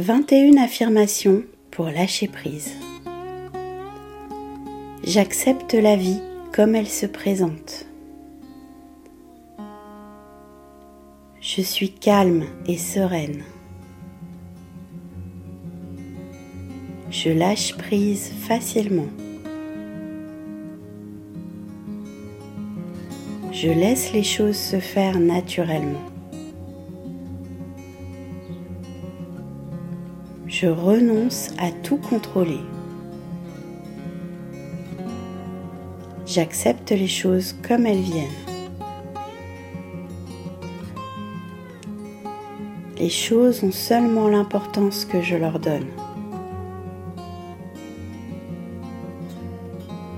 21 affirmations pour lâcher prise. J'accepte la vie comme elle se présente. Je suis calme et sereine. Je lâche prise facilement. Je laisse les choses se faire naturellement. Je renonce à tout contrôler. J'accepte les choses comme elles viennent. Les choses ont seulement l'importance que je leur donne.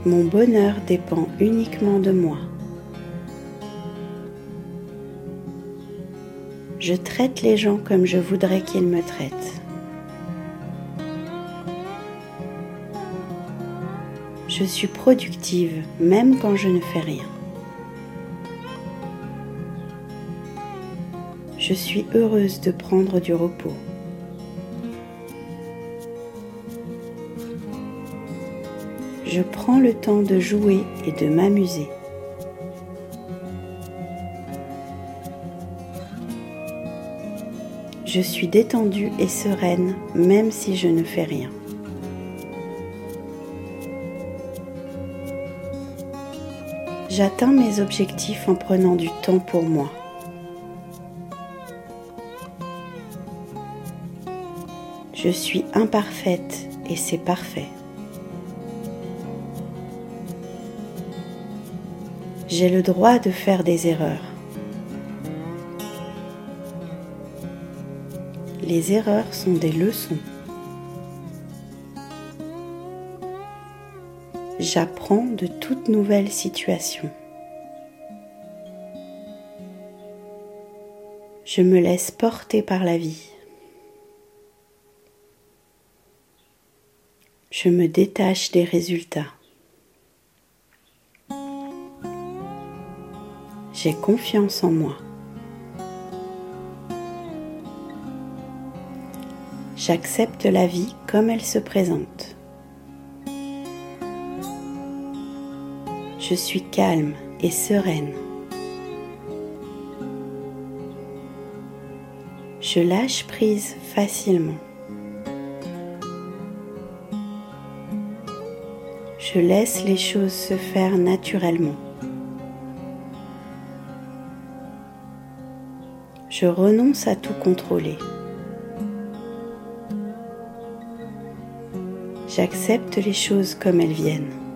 Mon bonheur dépend uniquement de moi. Je traite les gens comme je voudrais qu'ils me traitent. Je suis productive même quand je ne fais rien. Je suis heureuse de prendre du repos. Je prends le temps de jouer et de m'amuser. Je suis détendue et sereine même si je ne fais rien. J'atteins mes objectifs en prenant du temps pour moi. Je suis imparfaite et c'est parfait. J'ai le droit de faire des erreurs. Les erreurs sont des leçons. J'apprends de toutes nouvelles situations. Je me laisse porter par la vie. Je me détache des résultats. J'ai confiance en moi. J'accepte la vie comme elle se présente. Je suis calme et sereine. Je lâche prise facilement. Je laisse les choses se faire naturellement. Je renonce à tout contrôler. J'accepte les choses comme elles viennent.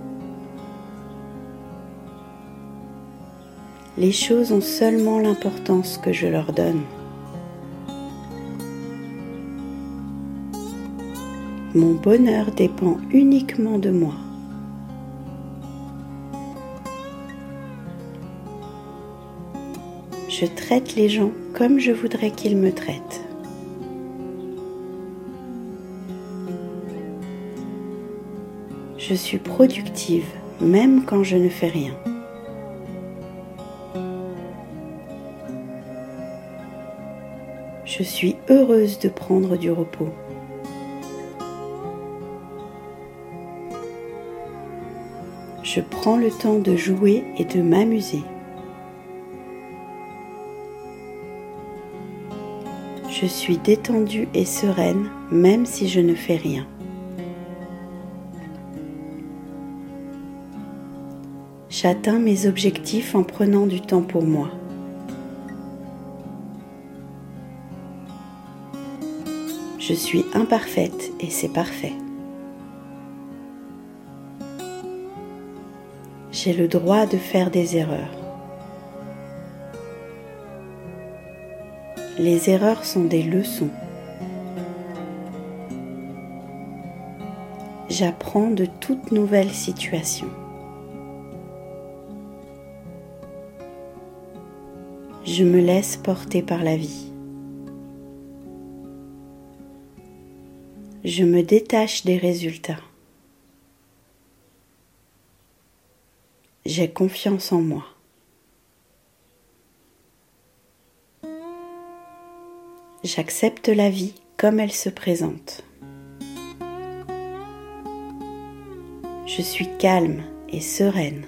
Les choses ont seulement l'importance que je leur donne. Mon bonheur dépend uniquement de moi. Je traite les gens comme je voudrais qu'ils me traitent. Je suis productive même quand je ne fais rien. Je suis heureuse de prendre du repos. Je prends le temps de jouer et de m'amuser. Je suis détendue et sereine même si je ne fais rien. J'atteins mes objectifs en prenant du temps pour moi. Je suis imparfaite et c'est parfait. J'ai le droit de faire des erreurs. Les erreurs sont des leçons. J'apprends de toutes nouvelles situations. Je me laisse porter par la vie. je me détache des résultats. J'ai confiance en moi. J'accepte la vie comme elle se présente. Je suis calme et sereine.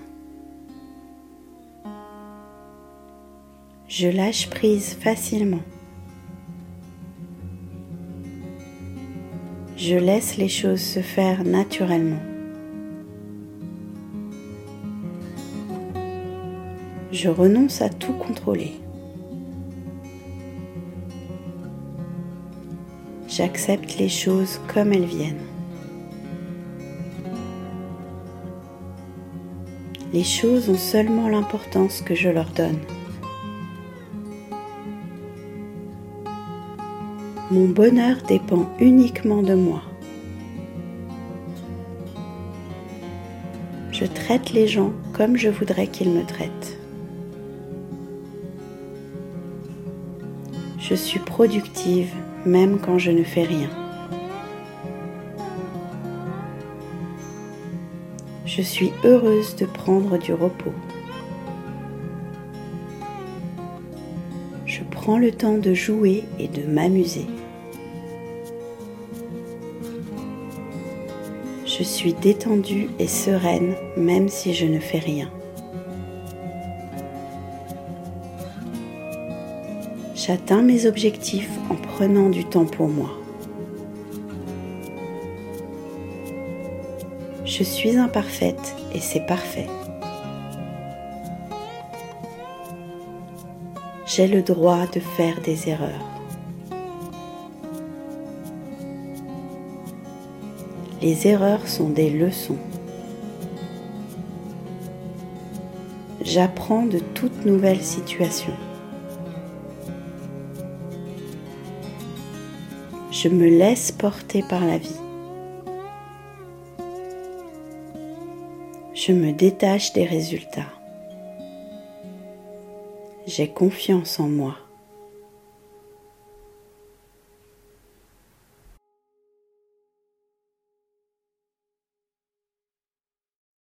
Je lâche prise facilement. Je laisse les choses se faire naturellement. Je renonce à tout contrôler. J'accepte les choses comme elles viennent. Les choses ont seulement l'importance que je leur donne. Mon bonheur dépend uniquement de moi. Je traite les gens comme je voudrais qu'ils me traitent. Je suis productive même quand je ne fais rien. Je suis heureuse de prendre du repos. Je prends le temps de jouer et de m'amuser. Je suis détendue et sereine même si je ne fais rien. J'atteins mes objectifs en prenant du temps pour moi. Je suis imparfaite et c'est parfait. J'ai le droit de faire des erreurs. Les erreurs sont des leçons. J'apprends de toute nouvelle situation. Je me laisse porter par la vie. Je me détache des résultats. J'ai confiance en moi.